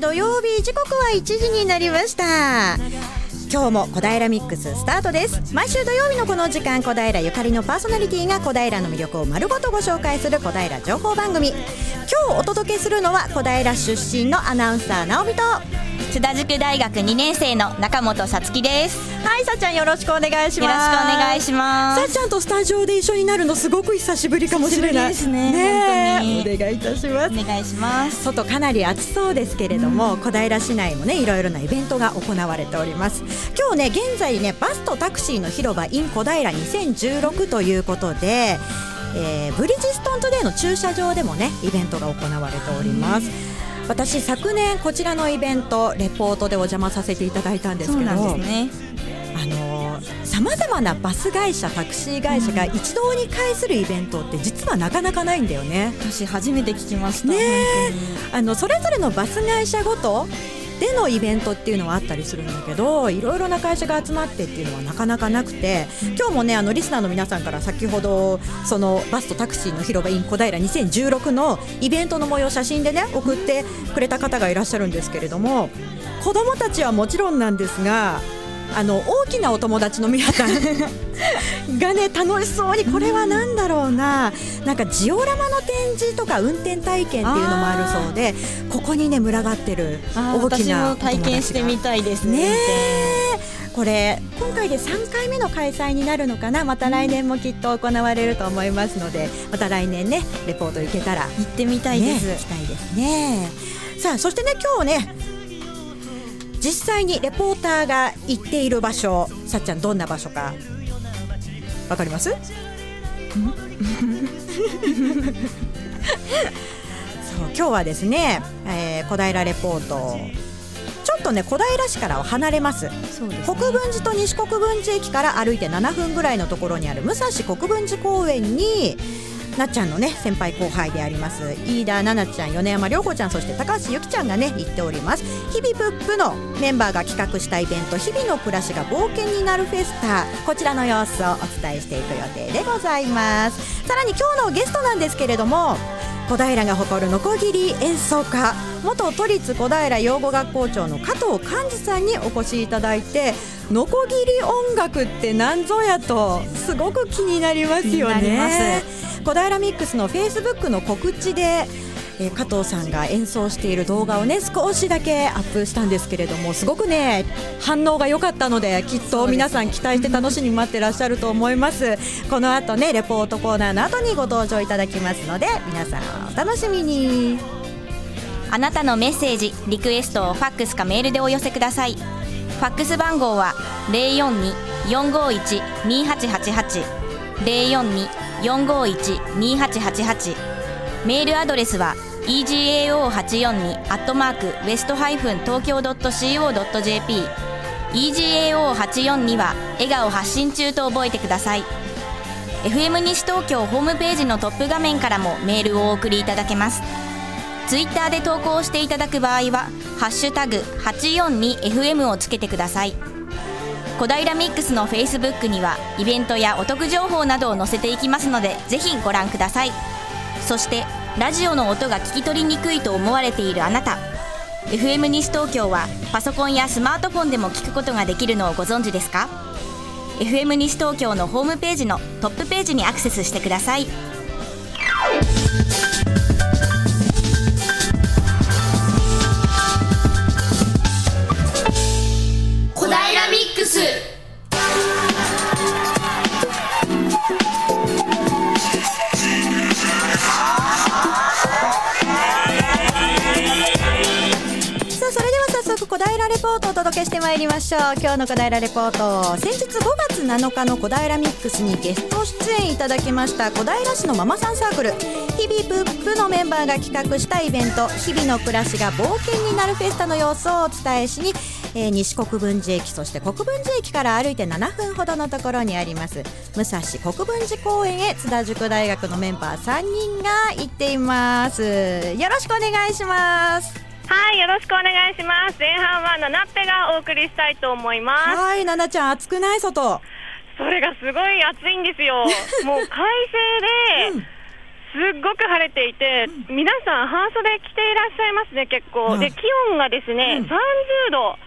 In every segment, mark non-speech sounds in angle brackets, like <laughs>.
土曜日時刻は1時になりました。今日も小平ミックススタートです。毎週土曜日のこの時間小平ゆかりのパーソナリティが小平の魅力を丸ごとご紹介する小平情報番組。今日お届けするのは小平出身のアナウンサー直美と。津田塾大学2年生の中本さつきです。はいさっちゃんよろしくお願いします。よろしくお願いします。さっちゃんとスタジオで一緒になるのすごく久しぶりかもしれない。ですねねお願いいたします。お願いします。外かなり暑そうですけれども、うん、小平市内もねいろいろなイベントが行われております。今日ね現在ねバスとタクシーの広場 in 小平2016ということでえー、ブリヂストントデーの駐車場でもねイベントが行われております。私昨年こちらのイベントレポートでお邪魔させていただいたんですけどね、あのさまざまなバス会社タクシー会社が一堂に会するイベントって実はなかなかないんだよね。私初めて聞きました。ねあのそれぞれのバス会社ごとでのイベントっていうのはあったりするんだけどいろいろな会社が集まってっていうのはなかなかなくて今日もねあのリスナーの皆さんから先ほどそのバスとタクシーの広場 in 小平2016のイベントの模様写真でね送ってくれた方がいらっしゃるんですけれども子どもたちはもちろんなんですがあの大きなお友達の皆さん。<laughs> がね楽しそうにこれは何だろうな。なんかジオラマの展示とか運転体験っていうのもあるそうでここにね群がってる大きな体験してみたいですね。ねこれ今回で3回目の開催になるのかな。また来年もきっと行われると思いますのでまた来年ねレポート行けたら。行ってみたいです、ね、行きたいですね。さあそしてね今日ね実際にレポーターが行っている場所さっちゃんどんな場所かわかります？<laughs> そう今日はですね、えー、小平レポートちょっとね小平市からは離れます、ね、国分寺と西国分寺駅から歩いて7分ぐらいのところにある武蔵国分寺公園になっちゃんのね先輩後輩であります飯田奈々ちゃん米山涼子ちゃんそして高橋由紀ちゃんがね行っております。日々プップのメンバーが企画したイベント日々の暮らしが冒険になるフェスタ。こちらの様子をお伝えしていく予定でございます。さらに今日のゲストなんですけれども小平が誇るノコギリ演奏家元都立小平養護学校長の加藤寛治さんにお越しいただいてノコギリ音楽って何ぞやとすごく気になりますよね。小平ミックスのフェイスブックの告知でえー、加藤さんが演奏している動画をね少しだけアップしたんですけれどもすごくね反応が良かったのできっと皆さん期待して楽しみに待ってらっしゃると思います。この後ねレポートコーナーの後にご登場いただきますので皆さんお楽しみに。あなたのメッセージリクエストをファックスかメールでお寄せください。ファックス番号は042-451-2888 451-2888メールアドレスは egao842 アットマークウエストハイフン東京 .co.jp egao842 は笑顔発信中と覚えてください。FM 西東京ホームページのトップ画面からもメールをお送りいただけます。ツイッターで投稿していただく場合は「ハッシュタグ #842FM」をつけてください。小平ミックスのフェイスブックにはイベントやお得情報などを載せていきますのでぜひご覧ください。そしてラジオの音が聞き取りにくいと思われているあなた。FM 西東京はパソコンやスマートフォンでも聞くことができるのをご存知ですか？FM 西東京のホームページのトップページにアクセスしてください。平レポートをお届けしてまいりましょう。今日の小平レポート先日5月7日の小平ミックスにゲスト出演いただきました小平市のママさんサークル。日々プップのメンバーが企画したイベント。日々の暮らしが冒険になるフェスタの様子をお伝えしにえー、西国分寺駅そして国分寺駅から歩いて7分ほどのところにあります。武蔵国分寺公園へ津田塾大学のメンバー3人が行っています。よろしくお願いします。はい、よろしくお願いします。前半はななっぺがお送りしたいと思います。はい、ななちゃん、暑くない？外。それがすごい暑いんですよ。<laughs> もう快晴で、うん、すっごく晴れていて、うん、皆さん半袖着ていらっしゃいますね結構、で気温がですね、うん、30度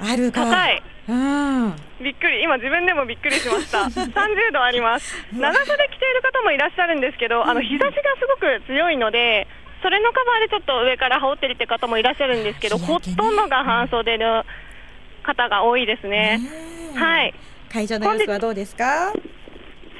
ある高い。うん、びっくり、今、自分でもびっくりしました、<laughs> 30度あります、長袖着ている方もいらっしゃるんですけど、あの日差しがすごく強いので、それのカバーでちょっと上から羽織ってるって方もいらっしゃるんですけど、ほとんどが半袖の方が多いですね。はい、会場の様子はどうですか？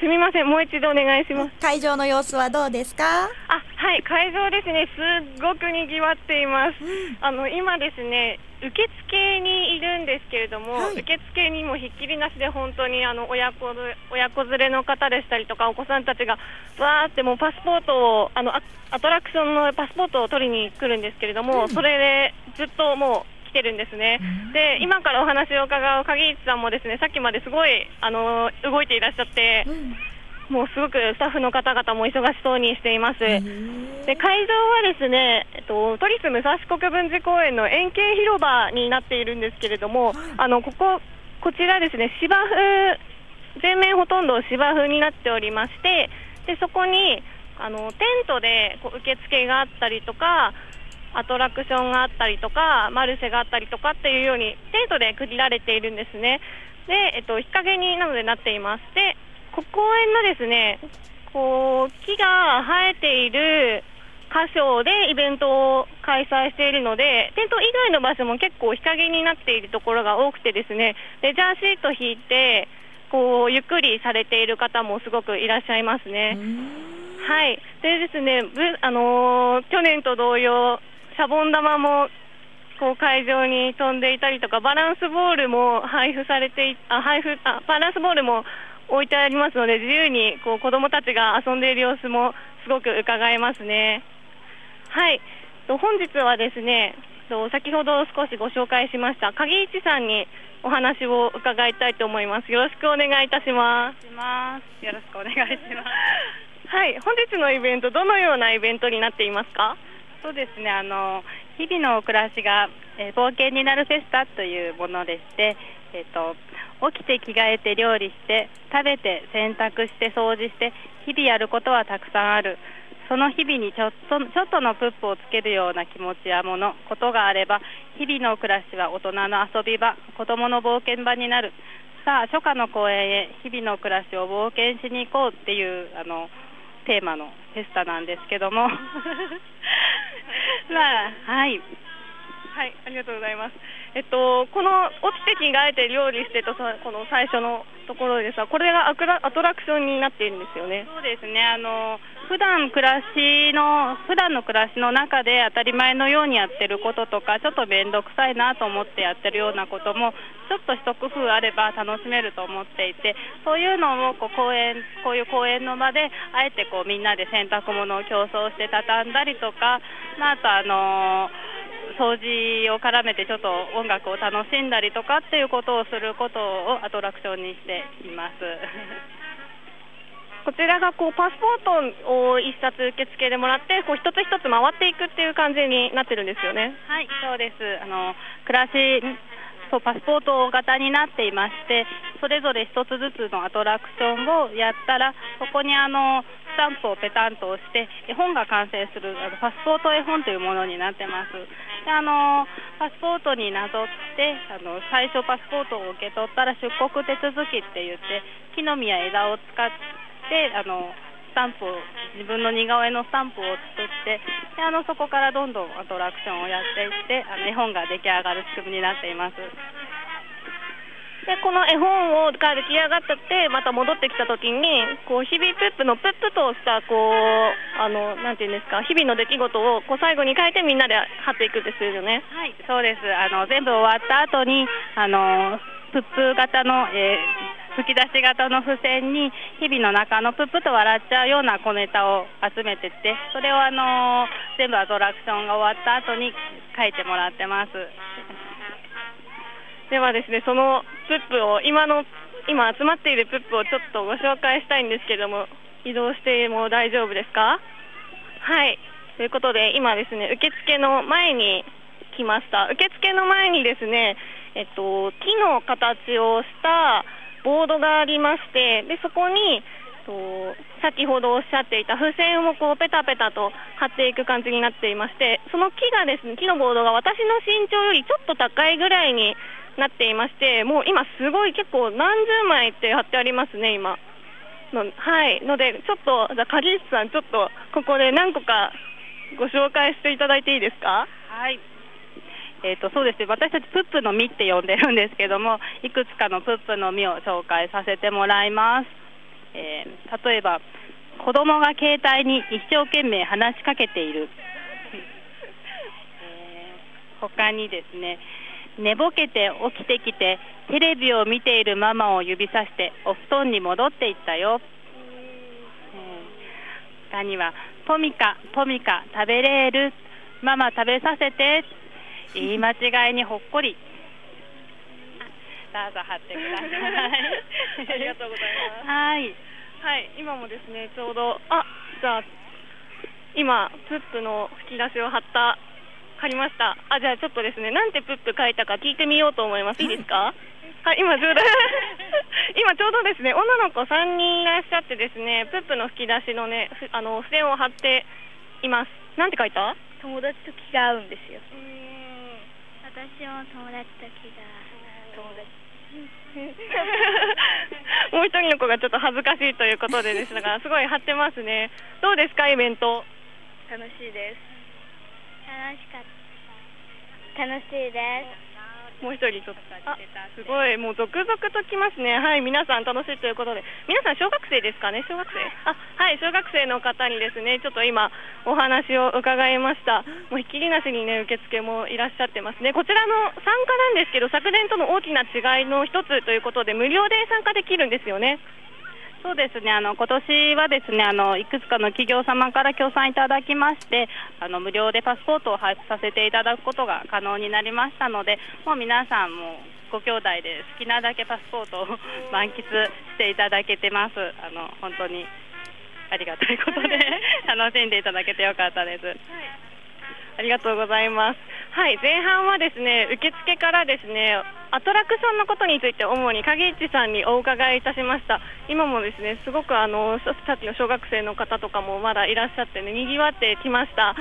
すみません、もう一度お願いします。会場の様子はどうですか？あ、はい、会場ですね。すっごく賑わっています。あの、今ですね、受付にいるんですけれども、はい、受付にもひっきりなしで本当にあの親子親子連れの方でしたりとかお子さんたちがわーってもうパスポートをあのアトラクションのパスポートを取りに来るんですけれども、うん、それでずっともう来てるんですね、で今からお話を伺う鍵市さんもですねさっきまですごいあの動いていらっしゃって、うん、もうすごくスタッフの方々も忙しそうにしています。で会場はですね、えっと、都立武蔵国分寺公園の円形広場になっているんですけれども、あのこここちらですね芝生全面ほとんど芝生になっておりましてでそこにあのテントでこう受付があったりとかアトラクションがあったりとかマルシェがあったりとかっていうようにテントで区切られているんですね。で、えっと、日陰になのでなっていますで公園のですねこう木が生えている箇所でイベントを開催しているのでテント以外の場所も結構日陰になっているところが多くてですねレジャーシート引いてこうゆっくりされている方もすごくいらっしゃいますね。はい、でですね、あのー、去年と同様、シャボン玉もこう会場に飛んでいたりとかバランスボールも配布されてあ配布あバランスボールも置いてありますので自由にこう子どもたちが遊んでいる様子もすごく伺えますね。はい本日はですね先ほど少しご紹介しました鍵市さんにお話を伺いたいと思います。よろしくお願いいたします。よろしくお願いします。はい、本日のイベントどのようなイベントになっていますか？そうですね。あの日々の暮らしが、えー、冒険になるフェスタというものでして、えーと、起きて着替えて料理して食べて洗濯して掃除して日々やることはたくさんある。その日々にちょっとちょっとのプップをつけるような気持ちやものことがあれば日々の暮らしは大人の遊び場子どもの冒険場になる。さあ初夏の公園へ日々の暮らしを冒険しに行こうっていうあのテーマのフェスタなんですけども。<laughs> まあはいはいありがとうございます。えっとこの落ちて着替えて料理してとこの最初のところでさこれがアクラアトラクションになっているんですよね。そうですね。あの普段暮らしの普段の暮らしの中で当たり前のようにやってることとかちょっと面倒くさいなと思ってやってるようなこともちょっと一工夫あれば楽しめると思っていてそういうのをこう公園こういう公園の場であえてこうみんなで洗濯物を競争して畳んだりとか、まあ、あとあの掃除を絡めてちょっと音楽を楽しんだりとかっていうことをすることをアトラクションにしています。こちらがこうパスポートを一冊受付でもらってこう一つ一つ回っていくっていう感じになってるんですよね。はい、そうです。あの暮らしそうパスポート型になっていましてそれぞれ1つずつのアトラクションをやったらそこにあのスタンプをペタンと押して絵本が完成するあのパスポート絵本というものになってますであのパスポートになぞってあの最初パスポートを受け取ったら出国手続きって言って木の実や枝を使っててあのスタンプを自分の似顔絵のスタンプを作ってであのそこからどんどんアトラクションをやっていってあの絵本が出来上がる仕組みになっています。でこの絵本をが出来上がったってまた戻ってきた時にこう日々プップのプップとしたこうあのなんていうんですか日々の出来事をこう最後に書いてみんなで貼っていくんですよね。はいそうですあの全部終わった後にあのプップ型の、えー吹き出し型の付箋に日々の中のプップと笑っちゃうような小ネタを集めてってそれをあの全部アトラクションが終わった後に書いてもらってますではですねそのプップを今の今集まっているプップをちょっとご紹介したいんですけども移動しても大丈夫ですか？はい。ということで今ですね受付の前に来ました。受付の前にですねえっと木の形をしたボードがありましてでそこにと先ほどおっしゃっていた付箋をこうペタペタと貼っていく感じになっていましてその木がですね木のボードが私の身長よりちょっと高いぐらいになっていましてもう今すごい結構何十枚って貼ってありますね今。のはい。のでちょっとじゃ影石さんちょっとここで何個かご紹介していただいていいですか？はい。えーとそうですね。私たちプップの実って呼んでるんですけども <laughs> いくつかのプップの実を紹介させてもらいます、えー、例えば子供が携帯に一生懸命話しかけている、<laughs> えー、他にですね寝ぼけて起きてきてテレビを見ているママを指さしてお布団に戻っていったよ、えー、他にはトミカトミカ食べれるママ食べさせて言い間違いにほっこり。どうぞ貼ってください。ありがとうござい。ますはい。はい。今もですねちょうどあじゃあ今プップの吹き出しを貼った貼りました。あじゃあちょっとですねなんてプップ書いたか聞いてみようと思います。い。いですか？はい今ちょうど <laughs> 今ちょうどですね女の子3人いらっしゃってですねプップの吹き出しのねあの付箋を貼っています。なんて書いた？友達と気が合うんですよ。私も友達と気が友達。もう一人の子がちょっと恥ずかしいということでですがすごい貼ってますね。どうですかイベント？楽しいです楽しかった。楽しいです。もう一人ちょっとあすごい。もう続々と来ますね。はい皆さん楽しいということで。皆さん小学生ですかね？小学生。あはい小学生の方にですねちょっと今お話を伺いました。もうひっきりなしにね受付もいらっしゃってますね。こちらの参加なんですけど昨年との大きな違いの一つということで無料で参加できるんですよねそうですね、あの今年はですねあのいくつかの企業様から協賛いただきまして、あの無料でパスポートを配布させていただくことが可能になりましたので、もう皆さんもご兄弟で好きなだけパスポートを満喫していただけてます。あの本当にありがたいことで楽しんでいただけてよかったです。はいありがとうございます。はい、前半はですね、受付からですね、アトラクションのことについて主に影市さんにお伺いいたしました。今もですね、すごくあのさっきの小学生の方とかもまだいらっしゃってね、賑わってきました。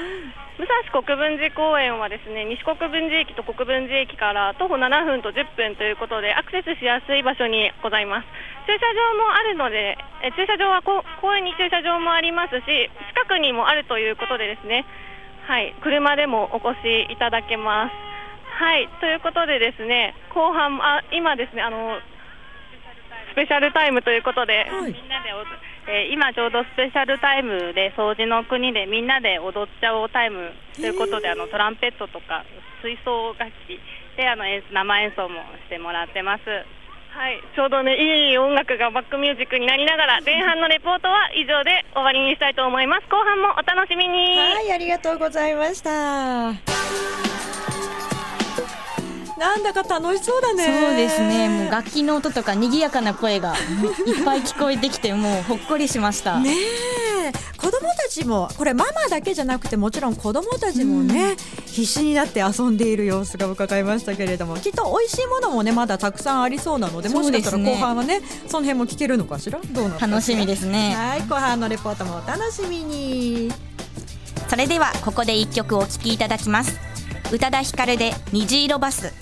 武蔵国分寺公園はですね、西国分寺駅と国分寺駅から徒歩7分と10分ということでアクセスしやすい場所にございます。駐車場もあるので、え駐車場は公園に駐車場もありますし、近くにもあるということでですね。はい、車でもお越しいただけます。はいということで、ですね後半あ今ですねあのスペシャルタイムということで、はい、みんなでえー、今ちょうどスペシャルタイムで掃除の国でみんなで踊っちゃおうタイムということで、あのトランペットとか吹奏楽器であの生演奏もしてもらってます。はい、ちょうどねいい音楽がバックミュージックになりながら前半のレポートは以上で終わりにしたいと思います。後半もお楽しみに。はいありがとうございました。なんだか楽しそうだね。そうですね。もう楽器の音とか賑やかな声がいっぱい聞こえてきてもうほっこりしました。ね子供たちもこれママだけじゃなくてもちろん子供たちもね、うん、必死になって遊んでいる様子が伺いましたけれどもきっと美味しいものもねまだたくさんありそうなのでもしかしたら後半はねその辺も聞けるのかしら？どうな楽しみですね。はい後半のレポートもお楽しみに。それではここで一曲お聴きいただきます。宇多田ヒカルで虹色バス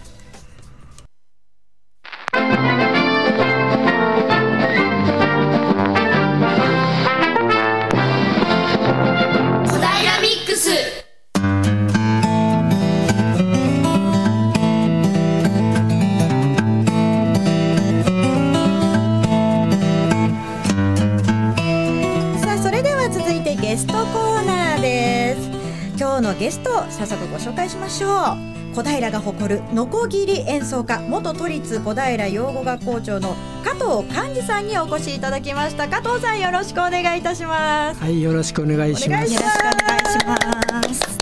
ゲストを早速ご紹介しましょう。小平が誇るノコギリ演奏家元都立小平養護学校長の加藤寛治さんにお越しいただきました。加藤さんよろしくお願いいたします。はいよろしくお願いします。よろしくお願いします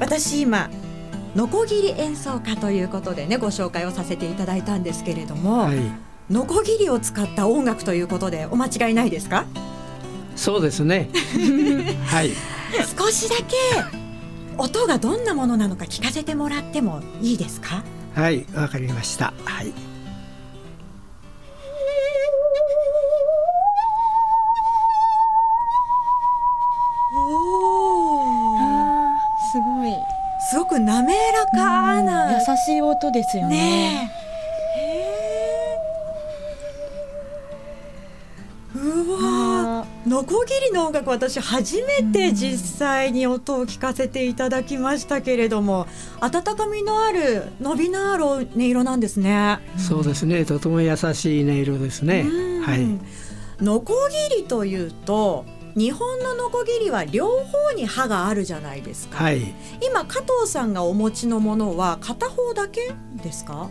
私今ノコギリ演奏家ということでねご紹介をさせていただいたんですけれども、はい、ノコギリを使った音楽ということでお間違いないですか？そうですね。<laughs> はい少しだけ音がどんなものなのか聞かせてもらってもいいですか？はいわかりました。はい。おおすごい。すごく滑らかな、うん、優しい音ですよね,ねノコギリの音楽私初めて実際に音を聞かせていただきましたけれども温かみのある伸びのある音色なんですね。そうですね。とても優しい音色ですね。はい。ノコギリというと日本のノコギリは両方に刃があるじゃないですか、はい、今加藤さんがお持ちのものは片方だけですか？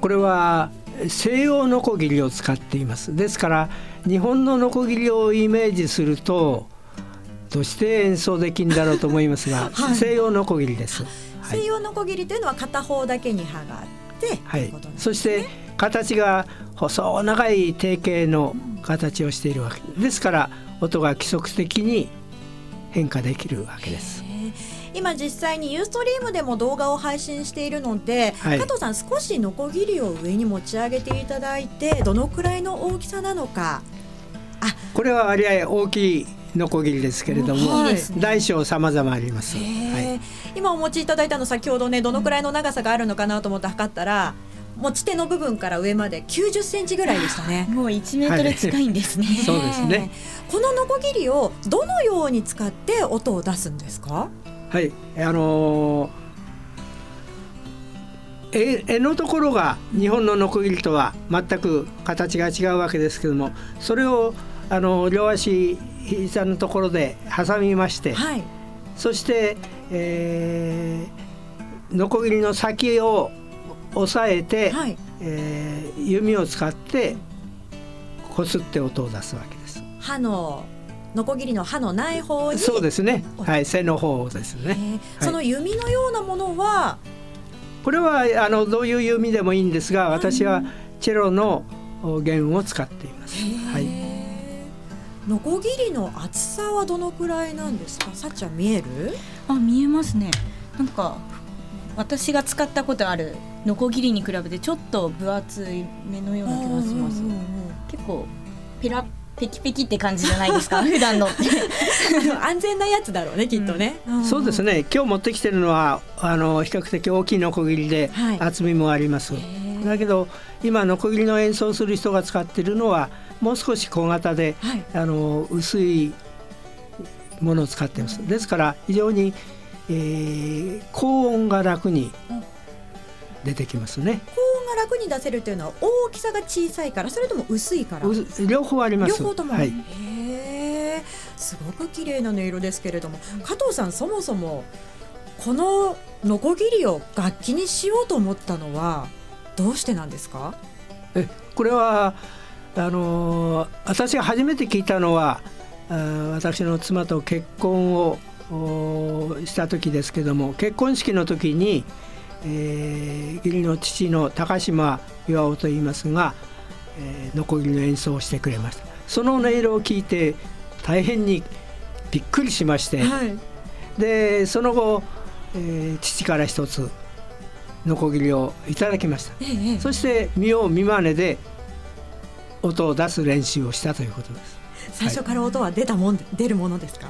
これは西洋ノコギリを使っています。ですから日本のノコギリをイメージするとどうして演奏できるんだろうと思いますが、<laughs> はい、西洋ノコギリです、西洋ノコギリというのは片方だけに刃があって、はい、そして形が細長い定型の形をしているわけ。ですから音が規則的に変化できるわけです。今実際にユーストリームでも動画を配信しているので、はい、加藤さん少しノコギリを上に持ち上げていただいてどのくらいの大きさなのかあこれは割合大きいノコギリですけれども、はい、大小様々あります、はい、今お持ちいただいたの先ほどねどのくらいの長さがあるのかなと思って測ったら持ち手の部分から上まで90センチぐらいでしたね。もう1メートル近いんですね。そうですね。このノコギリをどのように使って音を出すんですか？はいあのー、絵のところが日本のノコギリとは全く形が違うわけですけどもそれをあの両足膝のところで挟みまして、はい、そして、えー、ノコギリの先を押さえて、はい、えー、弓を使ってこすって音を出すわけです。歯のノコギリの刃のない方にそうですね。はい背の方ですね、その弓のようなものは？これはあのどういう弓でもいいんですが私はチェロの弦を使っています。はい。ノコギリの厚さはどのくらいなんですか？さっちゃん見える？あ見えますね。なんか私が使ったことあるノコギリに比べてちょっと分厚い目のような気がします。結構ペラペキペキって感じじゃないですか？<laughs> 普段の。安全なやつだろうねきっとね、うん、そうですね。今日持ってきてるのはあの比較的大きいノコギリで、厚みもあります、だけど今ノコギリの演奏する人が使っているのはもう少し小型で、はい、あの薄いものを使っています。ですから非常に、えー、高音が楽に出てきますね。高音が楽に出せるというのは大きさが小さいからそれとも薄いから。両方あります。両方とも、はい、へすごく綺麗な音色ですけれども。加藤さんそもそもこのノコギリを楽器にしようと思ったのはどうしてなんですか？えこれはあの私が初めて聞いたのは私の妻と結婚をした時ですけども結婚式の時にえー、義理の父の高島巌と言いますが、えー、ノコギリの演奏をしてくれました。その音色を聞いて大変にびっくりしまして、はい、でその後、えー、父から一つノコギリをいただきました、ええ、そして見よう見まねで音を出す練習をしたということです。最初から音は出たもん、はい、出るものですか？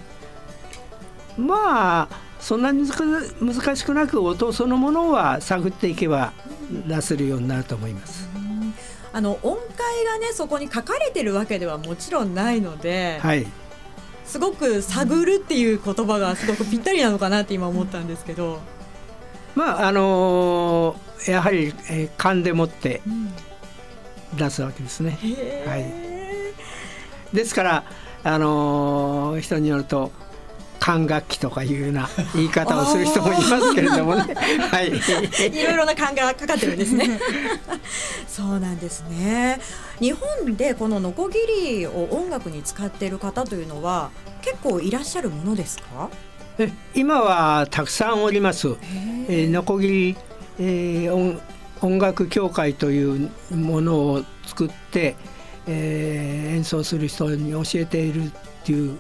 まあそんなに難しくなく音そのものは探っていけば出せるようになると思います。あの音階がねそこに書かれてるわけではもちろんないので、はい、すごく探るっていう言葉がすごくぴったりなのかなって今思ったんですけど。まああのー、やはり、えー、勘でもって出すわけですね。はい、ですからあのー、人によると管楽器とかいうような言い方をする人もいますけれどもね。はい。いろいろな勘がかかってるんですね。<laughs> そうなんですね。日本でこのノコギリを音楽に使っている方というのは結構いらっしゃるものですか？え今はたくさんおります。えー、ノコギリ、えー、音音楽協会というものを作って、えー、演奏する人に教えているっていう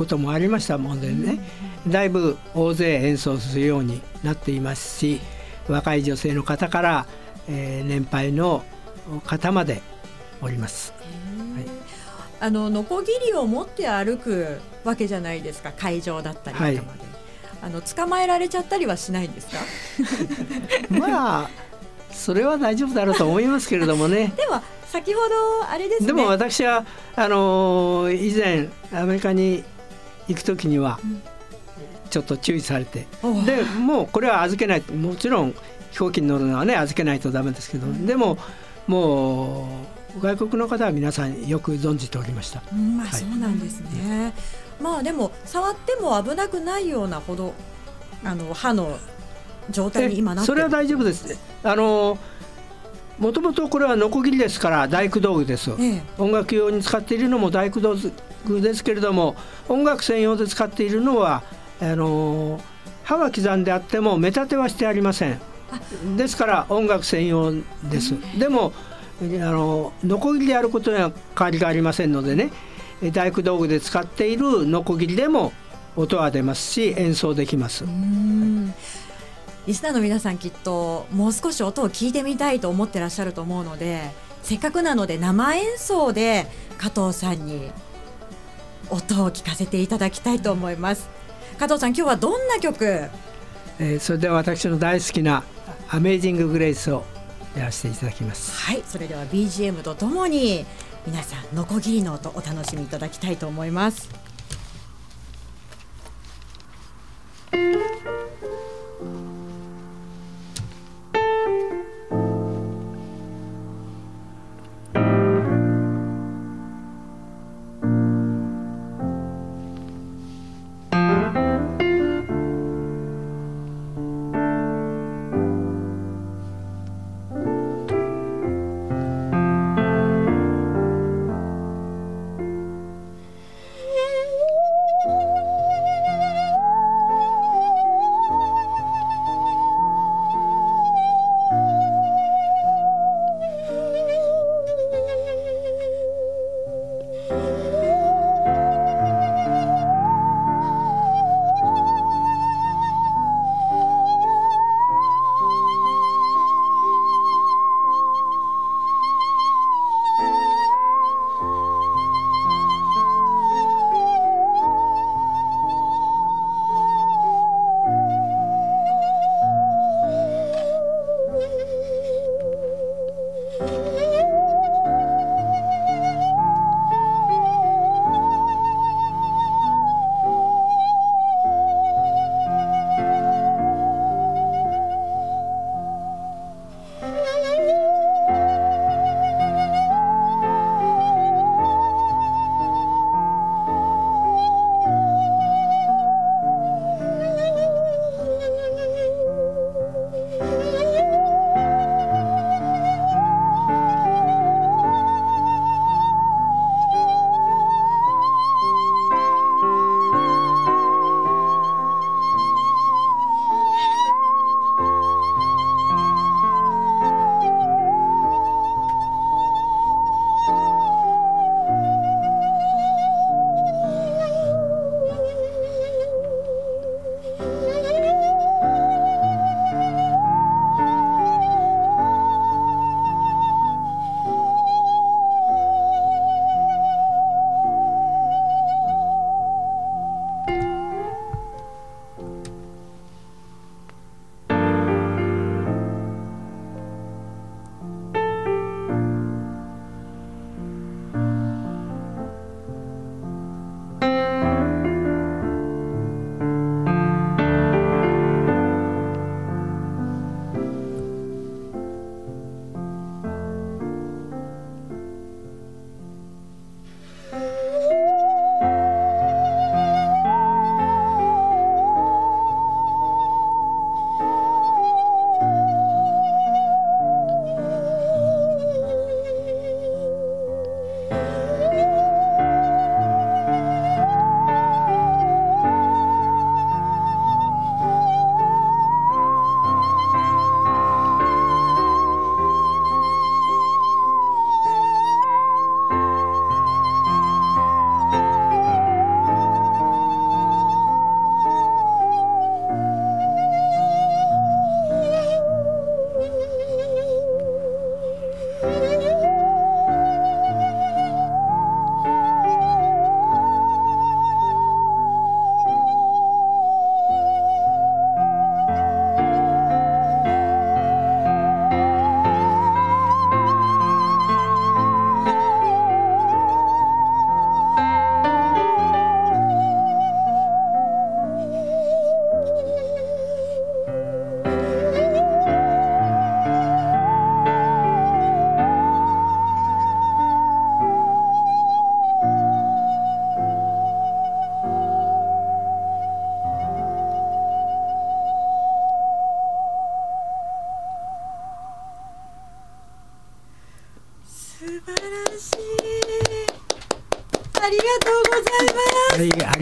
こともありましたもんでね。だいぶ大勢演奏するようになっていますし若い女性の方から、えー、年配の方までおります。はい、あのノコギリを持って歩くわけじゃないですか。会場だったりとかまで、はい、あの捕まえられちゃったりはしないんですか？<laughs> まあそれは大丈夫だろうと思いますけれどもね。<laughs> でも先ほどあれですね。でも私はあの以前アメリカに行く時にはちょっと注意されて、う。ん、でもうこれは預けない。もちろん飛行機に乗るのはね預けないとダメですけど、うん、でももう外国の方は皆さんよく存じておりました。うん、まあ、そうなんですね。まあでも触っても危なくないようなほどあの歯の状態に今なってそれは大丈夫です。あのもともとこれはノコギリですから大工道具です、ええ、音楽用に使っているのも大工道具ですけれども音楽専用で使っているのはあの歯は刻んであっても目立てはしてありません。ですから音楽専用です、でもあのノコギリでやることには変わりがありませんのでね大工道具で使っているノコギリでも音は出ますし演奏できます。リスナーの皆さんきっともう少し音を聞いてみたいと思ってらっしゃると思うのでせっかくなので生演奏で加藤さんに音を聞かせていただきたいと思います。加藤さん今日はどんな曲、えー、それでは私の大好きな「アメイジング・グレイス」をやらせていただきます。はいそれでは BGM とともに皆さんノコギリの音お楽しみいただきたいと思います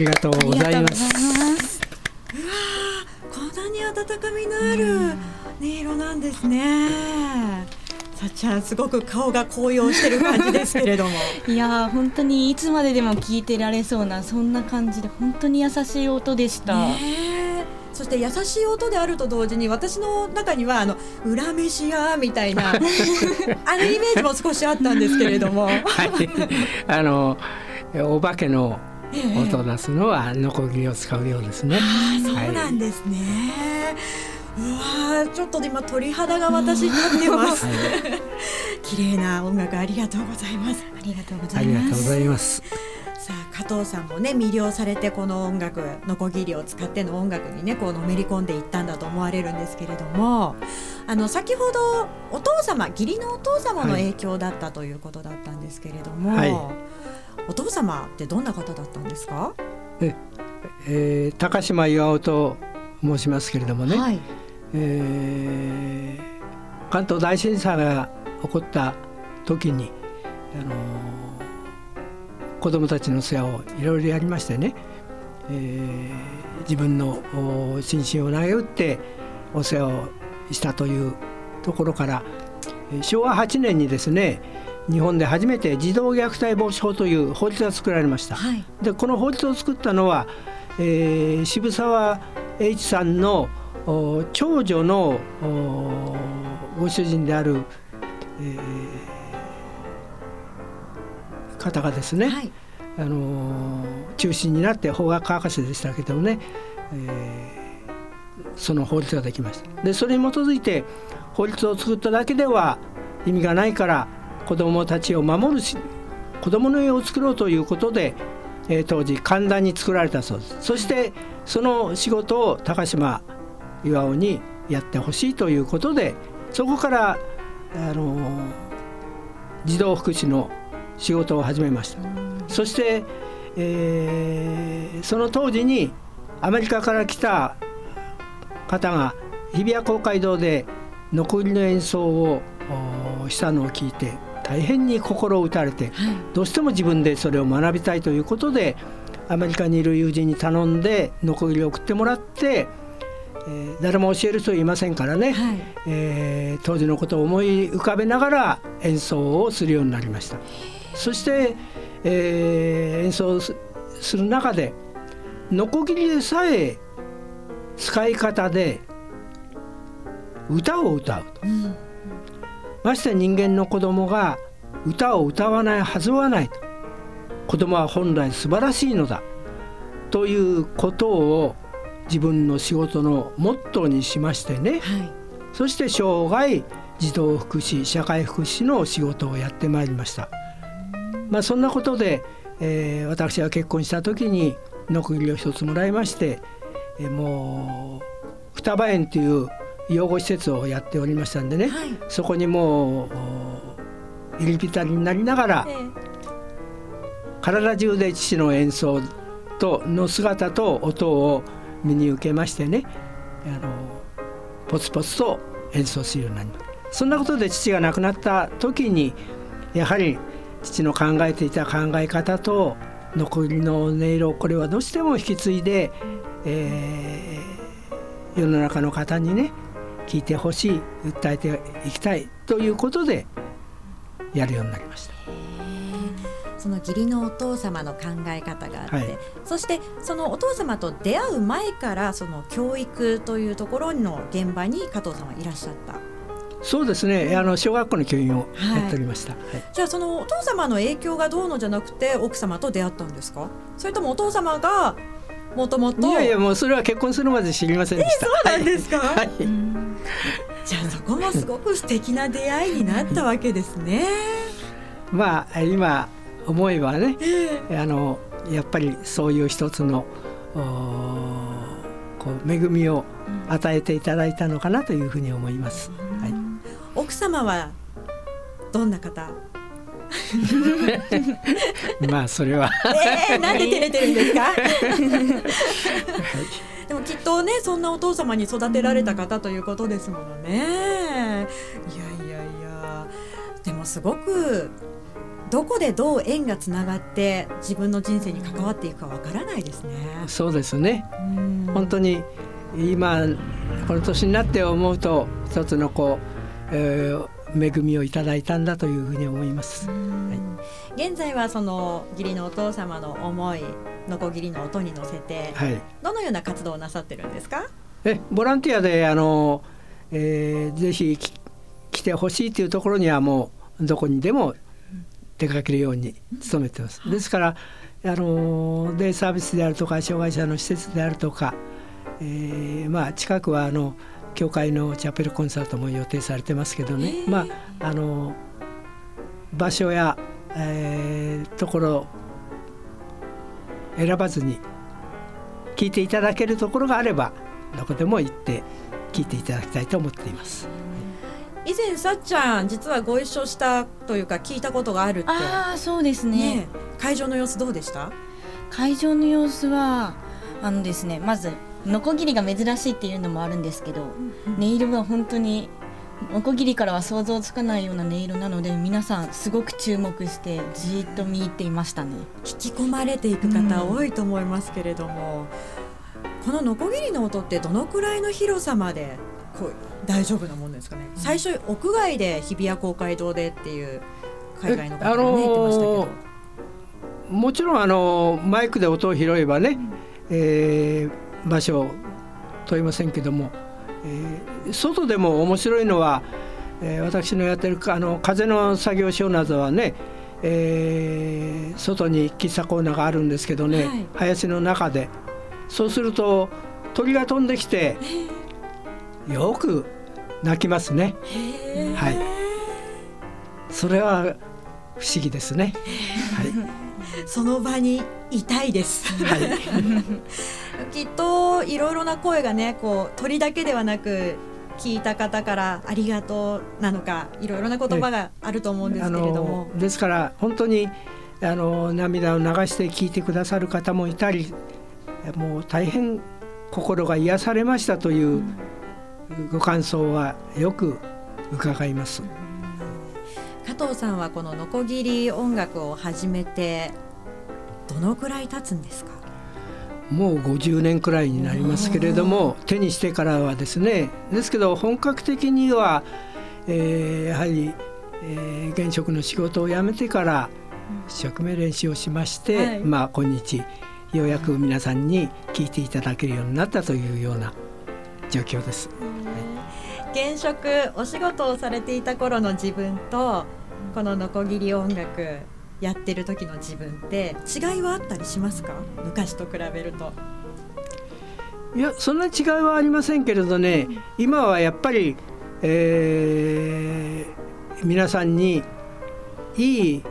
がとうございます。うわこんなに温かみのある音色なんですね。さっちゃんすごく顔が高揚してる感じですけれども。<laughs> いや本当にいつまででも聞いてられそうなそんな感じで本当に優しい音でした。そして優しい音であると同時に私の中にはあの裏飯屋みたいな <laughs> あのイメージも少しあったんですけれども。<laughs> はい、あのお化けの音出すのはノコギリを使うようですね。あそうなんですね。はい、うわちょっと今鳥肌が私になってます。<laughs> 綺麗な音楽ありがとうございます。ありがとうございます。ありがとうございます。さあ加藤さんもね魅了されてこの音楽ノコギリを使っての音楽にねこうのめり込んでいったんだと思われるんですけれどもあの先ほどお父様義理のお父様の影響だったということだったんですけれども、はい、お父様ってどんな方だったんですか？え、えー、高島巌と申しますけれどもね、はい、えー、関東大震災が起こった時に、あのー、子どもたちの世話をいろいろやりましてね、えー、自分の心身を投げ打ってお世話をしたというところから昭和8年にですね日本で初めて児童虐待防止法という法律が作られました。はい、でこの法律を作ったのは、えー、渋沢栄一さんの長女のご主人である、えー、方がですね、はい、あの中心になって法学博士でしたけどね、えー、その法律ができました。でそれに基づいて法律を作っただけでは意味がないから子どもたちを守るし子どもの家を作ろうということで、えー、当時神田に作られたそうです。そしてその仕事を高島巌にやってほしいということでそこからあの児童福祉の仕事を始めました。そして、えー、その当時にアメリカから来た方が日比谷公会堂で残りの演奏をしたのを聞いて大変に心を打たれて、はい、どうしても自分でそれを学びたいということでアメリカにいる友人に頼んでノコギリを送ってもらって、えー、誰も教える人いませんからね、はい、えー、当時のことを思い浮かべながら演奏をするようになりました。そして、えー、演奏する中でノコギリでさえ使い方で歌を歌うと、うん、まして人間の子供が歌を歌わないはずはないと。子供は本来素晴らしいのだ。ということを自分の仕事のモットーにしましてね、はい、そして生涯児童福祉社会福祉の仕事をやってまいりました。まあ、そんなことで、えー、私は結婚した時にノコギリを一つもらいまして、えー、もう双葉園という養護施設をやっておりましたんでね、はい、そこにもう入り浸りになりながら、えー、体中で父の演奏との姿と音を身に受けましてねあのポツポツと演奏するようになりますそんなことで父が亡くなった時にやはり父の考えていた考え方と残りの音色これはどうしても引き継いで、えー、世の中の方にね聞いてほしい訴えていきたいということでやるようになりました。その義理のお父様の考え方があって、はい、そしてそのお父様と出会う前からその教育というところの現場に加藤さんはいらっしゃった。そうですね。あの小学校の教員をやっておりました、はい。はい、じゃあそのお父様の影響がどうのじゃなくて奥様と出会ったんですか？それともお父様がもともといやいやもうそれは結婚するまで知りませんでした、えー、そうなんですか、はい、<laughs> じゃあそこもすごく素敵な出会いになったわけですね。まあ今思えばね、あのやっぱりそういう一つのこう恵みを与えていただいたのかなというふうに思います。はい、奥様はどんな方？<laughs> まあそれは。<laughs> えー、なんで照れてるんですか、はいでもきっとねそんなお父様に育てられた方ということですものね。いやいやいやでもすごくどこでどう縁がつながって自分の人生に関わっていくかわからないですね。そうですね。本当に今この年になって思うと一つのこう、えー、恵みをいただいたんだというふうに思います。はい、現在はその義理のお父様の思いのこぎりの音に乗せて、はい、どのような活動をなさってるんですか？えボランティアであの、えー、ぜひ来てほしいというところにはもうどこにでも出かけるように努めてます。ですからあのデイサービスであるとか障害者の施設であるとか、えー、まあ近くはあの教会のチャペルコンサートも予定されてますけどね、まああの場所や、えー、ところ選ばずに聞いていただけるところがあればどこでも行って聞いていただきたいと思っています。以前さっちゃん実はご一緒したというか聞いたことがあるって。ああそうですね、ね、会場の様子どうでした？会場の様子はあのですねまずノコギリが珍しいっていうのもあるんですけど、音色が本当にノコギリからは想像つかないような音色なので皆さんすごく注目してじっと見入っていましたね。引き込まれていく方多いと思いますけれども、うん、このノコギリの音ってどのくらいの広さまでこう大丈夫なもんですかね、うん、最初屋外で日比谷公会堂でっていう海外の方がね、言ってましたけど。もちろんあのマイクで音を拾えばね、うん、えー場所問いませんけども、えー、外でも面白いのは、えー、私のやってるあの風の作業所などはね、えー、外に喫茶コーナーがあるんですけどね、はい、林の中で。そうすると鳥が飛んできてよく鳴きますね。はい、それは不思議ですね。はい、<laughs> その場にいたいです。はい。<laughs> きっといろいろな声がねこう鳥だけではなく聞いた方からありがとうなのかいろいろな言葉があると思うんですけれども、ですから本当にあの涙を流して聞いてくださる方もいたりもう大変心が癒されましたというご感想はよく伺います。加藤さんはこのノコギリ音楽を始めてどのくらい経つんですか？もう50年くらいになりますけれども手にしてからはですねですけど本格的には、えー、やはり、えー、現職の仕事を辞めてから一生懸命練習をしまして、はい、まあ今日ようやく皆さんに聞いていただけるようになったというような状況です。現職お仕事をされていた頃の自分とこのノコギリ音楽やってる時の自分って違いはあったりしますか？昔と比べると。いやそんな違いはありませんけれどね、うん、今はやっぱり、えー、皆さんにいい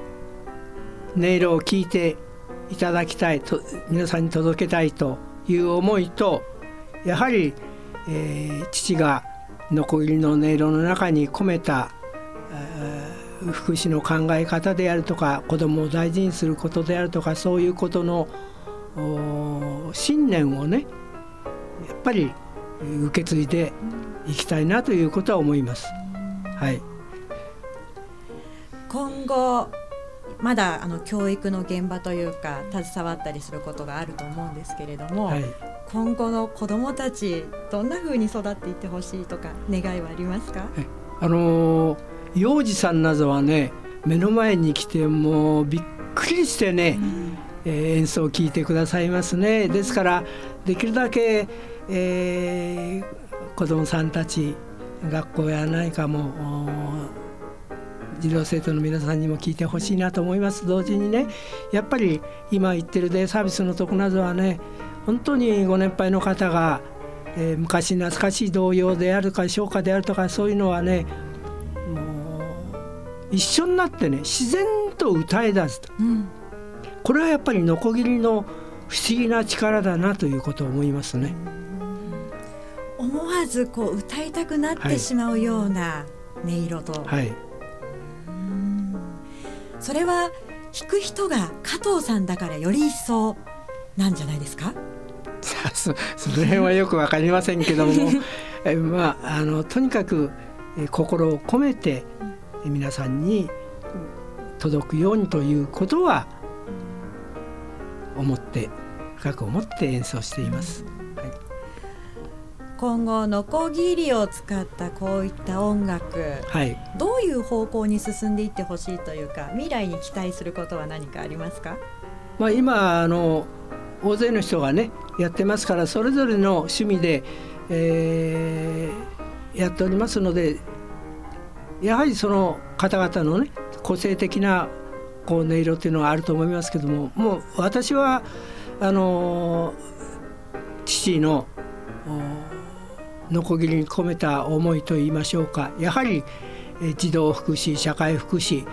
音色を聞いていただきたいと皆さんに届けたいという思いとやはり、えー、父がノコギリの音色の中に込めた、えー福祉の考え方であるとか子どもを大事にすることであるとかそういうことの信念をねやっぱり受け継いでいきたいなということは思います。はい、今後まだあの教育の現場というか携わったりすることがあると思うんですけれども、はい、今後の子どもたちどんなふうに育っていってほしいとか願いはありますか？あのー幼児さんなどはね目の前に来てもうびっくりしてね、うん、えー、演奏を聴いてくださいますね。ですからできるだけ、えー、子どもさんたち学校や何かも児童生徒の皆さんにも聞いてほしいなと思います同時にねやっぱり今言ってるデイサービスのとこなどはね本当にご年配の方が、えー、昔懐かしい童謡であるか唱歌であるとかそういうのはね一緒になってね自然と歌い出すと、うん、これはやっぱりノコギリの不思議な力だなということを思いますね。思わずこう歌いたくなってしまうような音色と、はい、それは弾く人が加藤さんだからより一層なんじゃないですか？そその辺はよく分かりませんけども。<laughs> えまああのとにかくえ心を込めて皆さんに届くようにということは思って深く思って演奏しています。はい、今後のこぎりを使ったこういった音楽、はい、どういう方向に進んでいってほしいというか未来に期待することは何かありますか、まあ、今あの大勢の人がねやってますからそれぞれの趣味で、えー、やっておりますのでやはりその方々のね個性的なこう音色っていうのがあると思いますけどももう私はあの父ののこぎりに込めた思いといいましょうか。やはり児童福祉社会福祉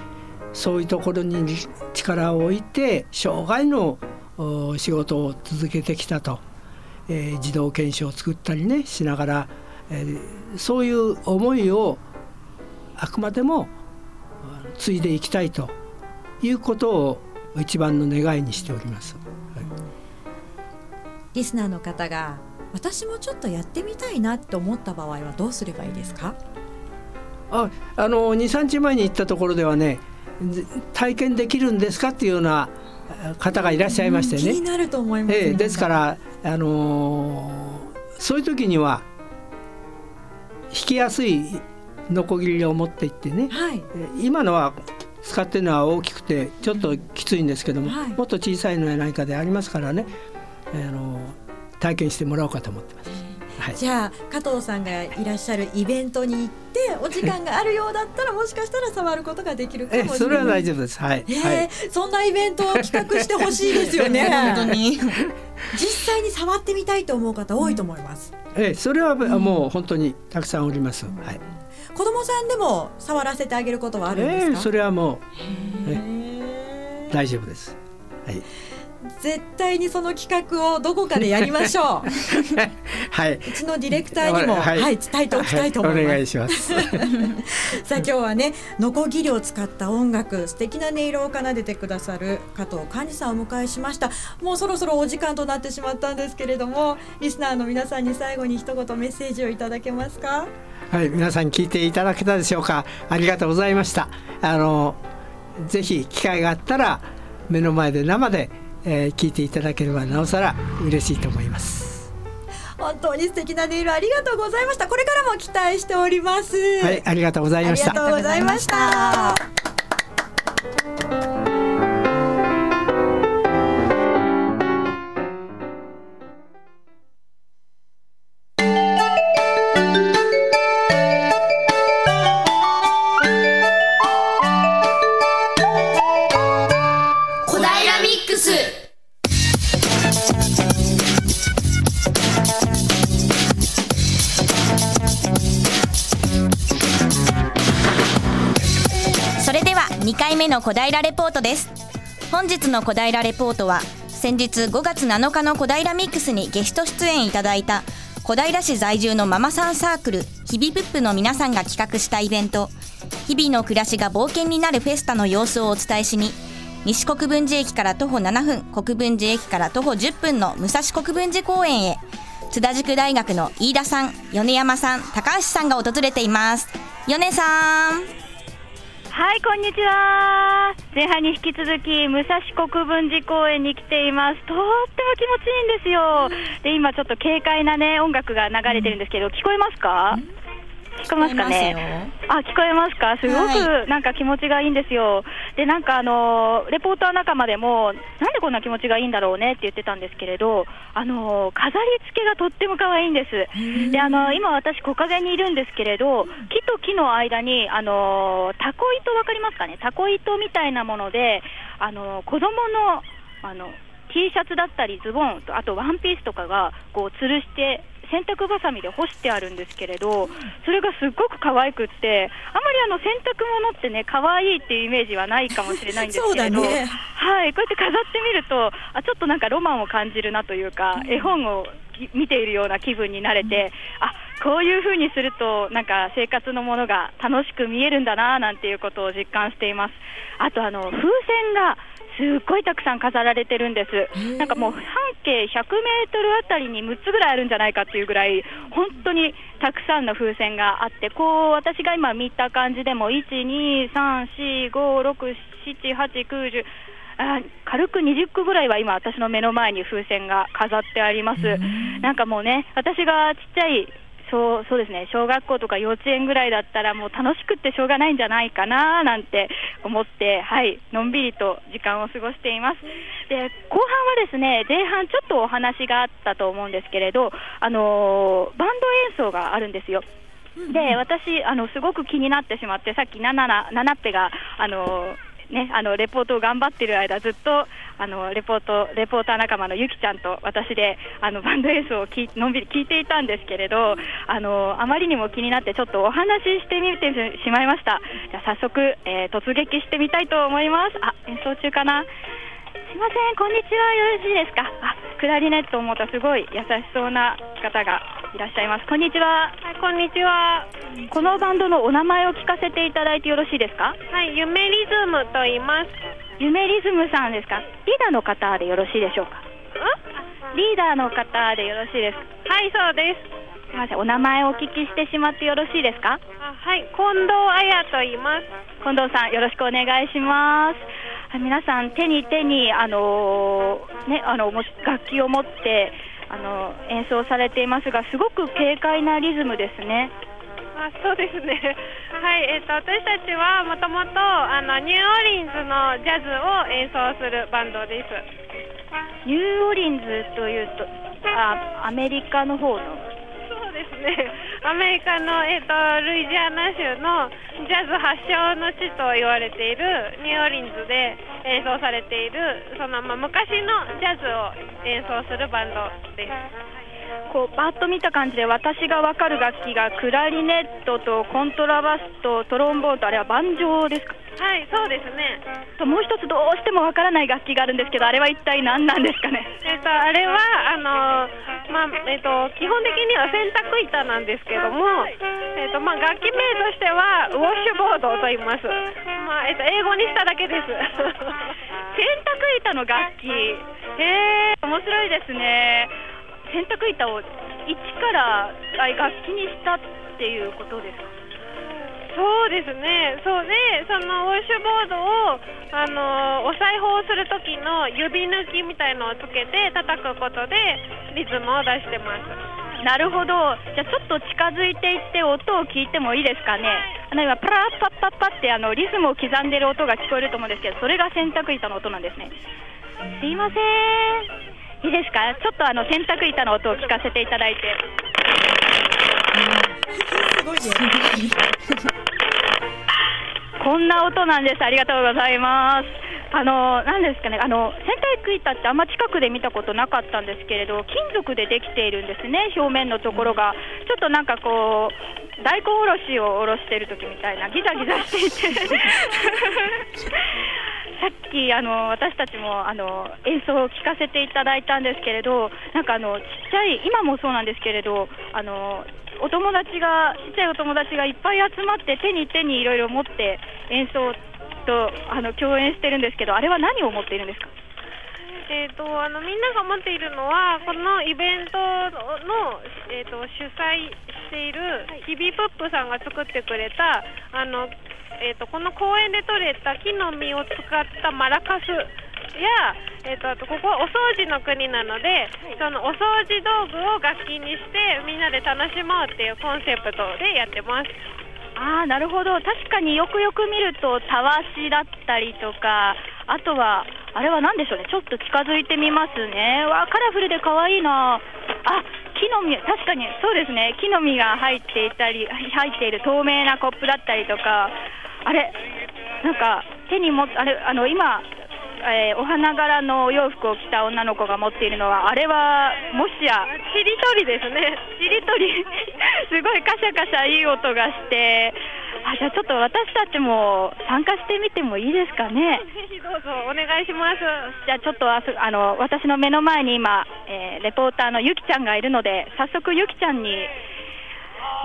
そういうところに力を置いて生涯の仕事を続けてきたと、えー、児童研修を作ったりねしながら、えー、そういう思いをあくまでも継いでいきたいということを一番の願いにしております。はい、リスナーの方が私もちょっとやってみたいなと思った場合はどうすればいいですか？ああの23日前に行ったところではね体験できるんですかっていうような方がいらっしゃいましてね。気になると思います、えー、ですから、あのー、そういう時には弾きやすいノコギリを持っていってね、はい、今のは使ってるのは大きくてちょっときついんですけども、はい、もっと小さいのやないかでありますからね、あの体験してもらおうかと思ってます。はい、じゃあ加藤さんがいらっしゃるイベントに行ってお時間があるようだったら <laughs> もしかしたら触ることができるかもしれない。それは大丈夫です。はい。えー、はい、そんなイベントを企画してほしいですよね。<laughs> 本当に。<laughs> 実際に触ってみたいと思う方多いと思います。えー、それはもう本当にたくさんおります。はい。子供さんでも触らせてあげることはあるんですか？えー、それはもう、ね、大丈夫です。はい。絶対にその企画をどこかでやりましょう。<laughs> はい。うちのディレクターにも、はい、はい、伝えておきたいと思います。はい、お願いします。<laughs> さあ今日はね、ノコギリを使った音楽、素敵な音色を奏でてくださる加藤寛治さんをお迎えしました。もうそろそろお時間となってしまったんですけれども、リスナーの皆さんに最後に一言メッセージをいただけますか？はい、皆さん聞いていただけたでしょうか？ありがとうございました。あのぜひ機会があったら目の前で生でえー、聞いていただければなおさら嬉しいと思います。本当に素敵な音色ありがとうございました。これからも期待しております。はいありがとうございました。ありがとうございましたの小平レポートです。本日の小平レポートは先日5月7日の小平ミックスにゲスト出演いただいた小平市在住のママさんサークル日々プップの皆さんが企画したイベント。日々の暮らしが冒険になるフェスタの様子をお伝えしに西国分寺駅から徒歩7分国分寺駅から徒歩10分の武蔵国分寺公園へ津田塾大学の飯田さん米山さん高橋さんが訪れています。米さん。はい、こんにちは。前半に引き続き、武蔵国分寺公園に来ています。とっても気持ちいいんですよ。で、今ちょっと軽快なね、音楽が流れてるんですけど、聞こえますか、うん聞こえますかね。あ、聞こえますか？すごくなんか気持ちがいいんですよ。はい、で、なんかあのレポーター仲間でも、なんでこんな気持ちがいいんだろうね？って言ってたんですけれど、あの飾り付けがとっても可愛いんです。で、あの今私木陰にいるんですけれど、木と木の間にあのタコ糸わかりますかね？タコ糸みたいなもので、あの子供のあの T シャツだったりズボンあとワンピースとかがこう吊るして洗濯ばさみで干してあるんですけれど、それがすっごく可愛くって、あまりあの洗濯物ってね、可愛いっていうイメージはないかもしれないんですけれど、ね、はい、こうやって飾ってみるとあ、ちょっとなんかロマンを感じるなというか、絵本を見ているような気分になれて、あこういうふうにすると、なんか生活のものが楽しく見えるんだななんていうことを実感しています。あとあの風船がすっごいたくさん飾られてるんです、なんかもう半径100メートルあたりに6つぐらいあるんじゃないかっていうぐらい、本当にたくさんの風船があって、こう私が今見た感じでも、1、2、3、4、5、6、7、8、9、10。あ軽く20個ぐらいは今、私の目の前に風船が飾ってあります。なんかもうね、私がちっちゃいそうそうですね小学校とか幼稚園ぐらいだったらもう楽しくってしょうがないんじゃないかななんて思ってはいのんびりと時間を過ごしています。で後半はですね前半ちょっとお話があったと思うんですけれどあのバンド演奏があるんですよ。で私あのすごく気になってしまってさっきナナナナナッペがあのね、あのレポートを頑張っている間、ずっとあのレポートレポーター仲間のゆきちゃんと私であのバンド演奏をきのんびり聞いていたんですけれどあの、あまりにも気になって、ちょっとお話ししてみてしまいました。じゃ早速、えー、突撃してみたいと思います。あ演奏中かな？すいません、こんにちは、よろしいですか？あ、クラリネットを持ったすごい優しそうな方がいらっしゃいます。こんにちは。はい、こんにちは。このバンドのお名前を聞かせていただいてよろしいですか？はい、夢リズムと言います。夢リズムさんですか？リーダーの方でよろしいでしょうか？リーダーの方でよろしいですはい、そうです。すみません、お名前をお聞きしてしまってよろしいですか？はい、近藤彩と言います。近藤さん、よろしくお願いします。皆さん手に手にあのー、ねあの楽器を持ってあの演奏されていますが、すごく軽快なリズムですね。あそうですね、<laughs> はいえーと、私たちはもともとあのニューオリンズのジャズを演奏するバンドです。ニューオリンズというとあアメリカの方の？ですね、アメリカの、えーと、ルイジアナ州のジャズ発祥の地と言われているニューオリンズで演奏されているその、まあ、昔のジャズを演奏するバンドです。こうパッと見た感じで私が分かる楽器がクラリネットとコントラバスとトロンボーンとあれはバンジョーですか？はいそうですね。ともう一つどうしても分からない楽器があるんですけどあれは一体何なんですかね？えっ、とあれはあのまあえっ、と基本的には洗濯板なんですけどもえっ、とまあ楽器名としてはウォッシュボードと言います。まあえっ、と英語にしただけです。洗濯板の楽器。へえ面白いですね洗濯板を一から楽器にしたっていうことですか？そうですね、そうで、そのウォッシュボードをあのお裁縫する時の指抜きみたいのをつけて叩くことでリズムを出してます。なるほど、じゃあちょっと近づいていって音を聞いてもいいですかね、あの今、パラッパッパッパってあのリズムを刻んでる音が聞こえると思うんですけど、それが洗濯板の音なんですね。すいません。いいですか？ちょっとあの洗濯板の音を聞かせていただいて。すごいこんな音なんです。ありがとうございます。あのなんですかね？あの洗濯板ってあんま近くで見たことなかったんですけれど金属でできているんですね表面のところがちょっとなんかこう大根おろしをおろしている時みたいなギザギザしていてさっきあの私たちもあの演奏を聴かせていただいたんですけれど、なんかあのちっちゃい今もそうなんですけれど、あのお友達がちっちゃいお友達がいっぱい集まって手に手にいろいろ持って演奏とあの共演してるんですけど、あれは何を持っているんですか？えーと、あのみんなが持っているのはこのイベントの、えーと、主催している日々プップさんが作ってくれたあのえーと、この公園で採れた木の実を使ったマラカスや、えーと、あとここはお掃除の国なので、そのお掃除道具を楽器にしてみんなで楽しもうっていうコンセプトでやってます。あーなるほど。確かによくよく見るとたわしだったりとかあとはあれは何でしょうね。ちょっと近づいてみますね。わカラフルで可愛いな。あ木の実。確かにそうですね。木の実が入っていたり入っている透明なコップだったりとかあれなんか手にもあれあの今えー、お花柄のお洋服を着た女の子が持っているのは、あれはもしや、しりとりですね、しりとり、<laughs> すごいカシャカシャいい音がして、あじゃあちょっと私たちも参加してみてもいいですかね。ぜひどうぞお願いします。じゃあちょっとああの私の目の前に今、えー、レポーターのゆきちゃんがいるので、早速ゆきちゃんに。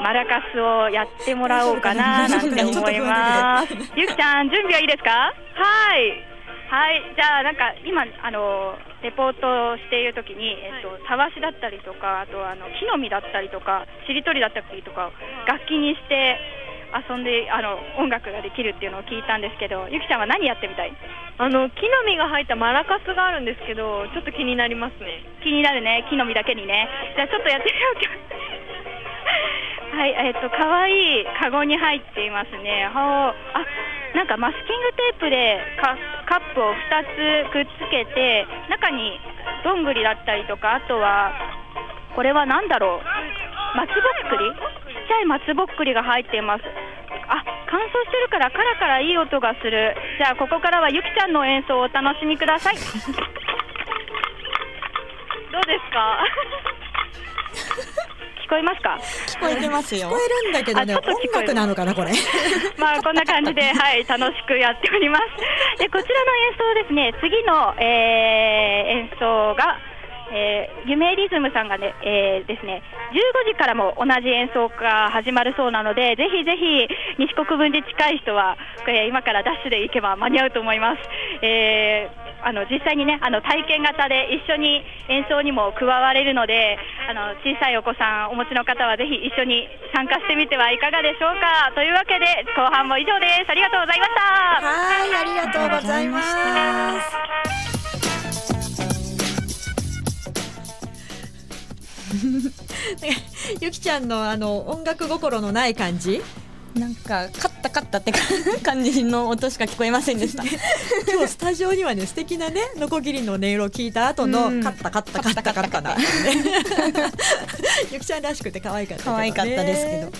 マラカスをやってもらおうかな <laughs> なんて思います。ゆきちゃん準備はいいですか？はい。はい、じゃあなんか今あのレポートをしているときに、えっとたわしだったりとか、あとあの木の実だったりとか、しりとりだったりとか楽器にして遊んであの音楽ができるっていうのを聞いたんですけど、ゆきちゃんは何やってみたい？あの木の実が入ったマラカスがあるんですけど、ちょっと気になりますね。気になるね、木の実だけにね。じゃあちょっとやってみようか。<laughs> はい、えっと可愛いカゴに入っていますね。あ、なんかマスキングテープでカカップを2つくっつけて、中にどんぐりだったりとか、あとはこれは何だろう、松ぼっくり、ちっちゃい松ぼっくりが入っています。あ、乾燥してるからカラカラいい音がする。じゃあここからはゆきちゃんの演奏をお楽しみください。<laughs> <laughs> どうですか？聞こえますか？聞こえてますよ。聞こえるんだけどね音楽なのかなこれ。<laughs> まあこんな感じで、はい、楽しくやっております。<laughs> でこちらの演奏ですね、次の、えー演奏が、えー、夢リズムさんがね、えーですね、15時からも同じ演奏が始まるそうなので、ぜひぜひ西国分寺近い人は、えー今からダッシュで行けば間に合うと思います。えーあの実際にねあの体験型で一緒に演奏にも加われるのであの小さいお子さんお持ちの方はぜひ一緒に参加してみてはいかがでしょうか。というわけで後半も以上です。ありがとうございました。はいありがとうございました。<laughs> ゆきちゃんのあの音楽心のない感じ？なんか勝った勝ったって感じの音しか聞こえませんでした。<laughs> 今日スタジオにはね素敵なねノコギリの音色を聞いた後のうん。カッタカッタカッタカッタカッタゆきちゃんらしくて可愛かった可愛かったですけ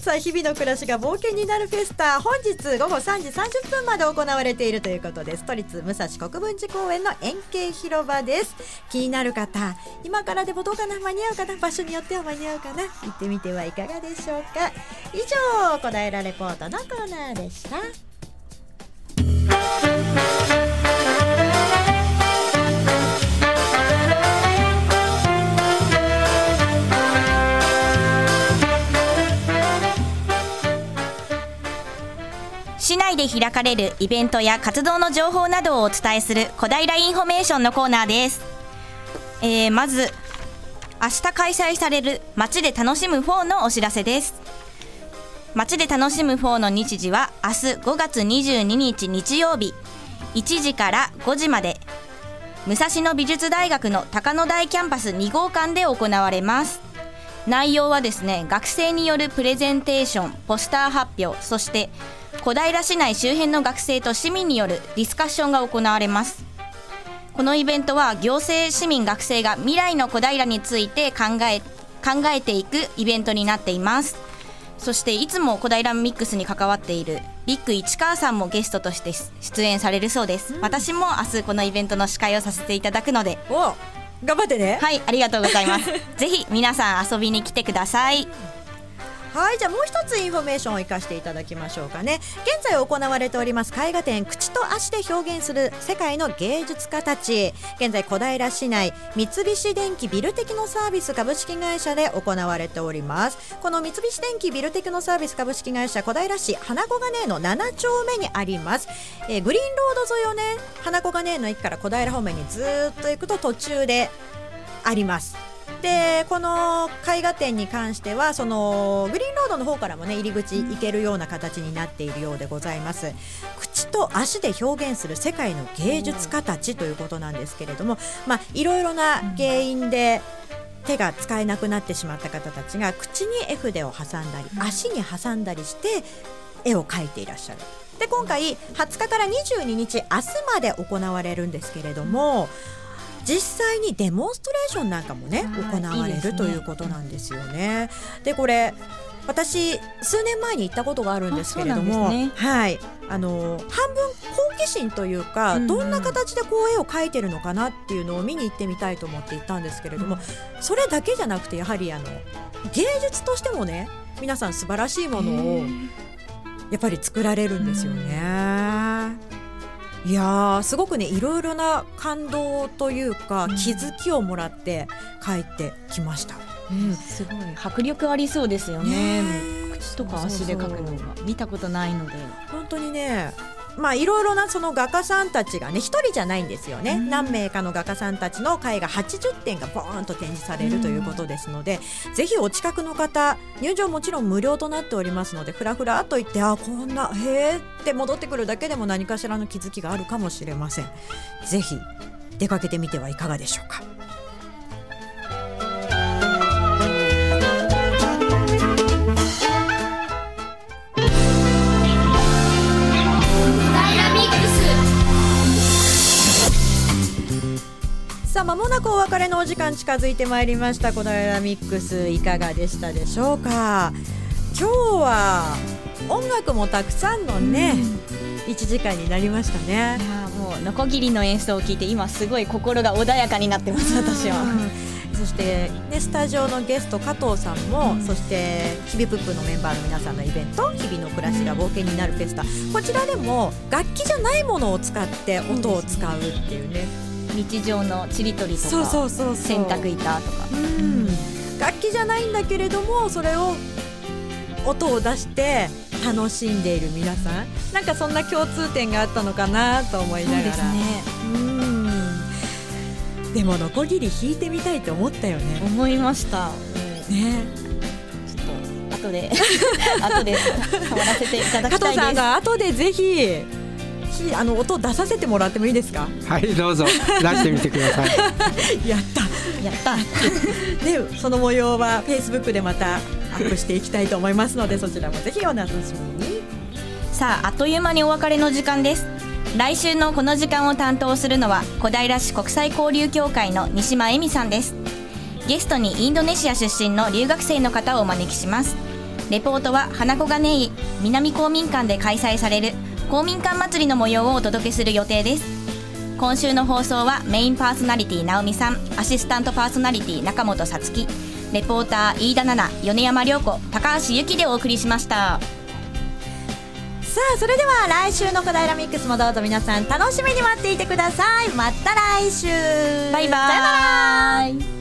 どさあ日々の暮らしが冒険になるフェスタ本日午後3時30分まで行われているということです都立武蔵国分寺公園の円形広場です気になる方今からでもどうかな間に合うかな場所によっては間に合うかな行ってみてはいかがでしょうか以上小平レポートのコーナーでした。市内で開かれるイベントや活動の情報などをお伝えする小平インフォメーションのコーナーです、えーまず明日開催される街で楽しむ4のお知らせです。街で楽しむ4の日時は明日5月22日日曜日。1時から5時まで。武蔵野美術大学の高野台キャンパス2号館で行われます。内容はですね学生によるプレゼンテーションポスター発表そして小平市内周辺の学生と市民によるディスカッションが行われます。このイベントは行政市民学生が未来の小平について考え考えていくイベントになっています。そしていつも小平ミックスに関わっているビッグ市川さんもゲストとして出演されるそうです、私も明日このイベントの司会をさせていただくので。お頑張ってね。はいありがとうございます。<laughs> ぜひ皆さん遊びに来てくださいはいじゃあもう一つインフォメーションを行かしていただきましょうかね。現在行われております絵画展口と足で表現する世界の芸術家たち。現在小平市内三菱電機ビルテクノサービス株式会社で行われております。この三菱電機ビルテクノサービス株式会社小平市花小金井の7丁目にあります、えーグリーンロード沿いをね花小金井の駅から小平方面にずっと行くと途中であります。でこの絵画展に関してはそのグリーンロードの方からもね入り口行けるような形になっているようでございます。口と足で表現する世界の芸術家たちということなんですけれどもまあいろいろな原因で手が使えなくなってしまった方たちが口に絵筆を挟んだり足に挟んだりして絵を描いていらっしゃる。で今回20日から22日明日まで行われるんですけれども実際にデモンストレーションなんかもねはい行われるということなんですよね。でこれ私数年前に行ったことがあるんですけれども、ね。はい。あの半分好奇心というか、うんうん。どんな形でこう絵を描いてるのかなっていうのを見に行ってみたいと思って行ったんですけれども、それだけじゃなくてやはりあの芸術としてもね皆さん素晴らしいものをやっぱり作られるんですよね。いやーすごくねいろいろな感動というか、気づきをもらって帰ってきました。うん、すごい。迫力ありそうですよね。ねえ口とか足で描くのが。見たことないので。本当にねまあいろいろなその画家さんたちがね一人じゃないんですよね、何名かの画家さんたちの絵画80点がボーンと展示されるということですので、ぜひお近くの方入場もちろん無料となっておりますのでふらふらっと行ってあこんなへえって戻ってくるだけでも何かしらの気づきがあるかもしれません。ぜひ出かけてみてはいかがでしょうかさあ間もなくお別れのお時間近づいてまいりました。小平ミックスいかがでしたでしょうか？今日は音楽もたくさんのね、うん、1時間になりましたね。いやもうノコギリの演奏を聞いて今すごい心が穏やかになってます私は。そして、ね、スタジオのゲスト加藤さんも、うん、そしてひびぷっぷのメンバーの皆さんのイベント「日々の暮らしが冒険になるフェスタ」こちらでも楽器じゃないものを使って音を使うっていうね日常のちりとりとかそうそうそう洗濯板とか、うん、楽器じゃないんだけれどもそれを音を出して楽しんでいる皆さん。なんかそんな共通点があったのかなと思いながら。うん。でもノコギリ弾いてみたいと思ったよね。思いました、ね。ちょっと後で <laughs> 後で触らせていただきたいです。加藤さんが後でぜひひあの音出させてもらってもいいですか？はいどうぞ。<laughs> 出してみてください。やったやった。でその模様はフェイスブックでまたアップしていきたいと思いますのでそちらもぜひお楽しみに。さああっという間にお別れの時間です。来週のこの時間を担当するのは小平市国際交流協会の西間恵美さんです。ゲストにインドネシア出身の留学生の方をお招きします。レポートは花子金井南公民館で開催される公民館祭りの模様をお届けする予定です。今週の放送はメインパーソナリティ直美さんアシスタントパーソナリティ中本さつきレポーター飯田奈々米山涼子高橋由紀でお送りしました。さあそれでは来週の小平ミックスもどうぞ皆さん楽しみに待っていてください。また来週。バイバイ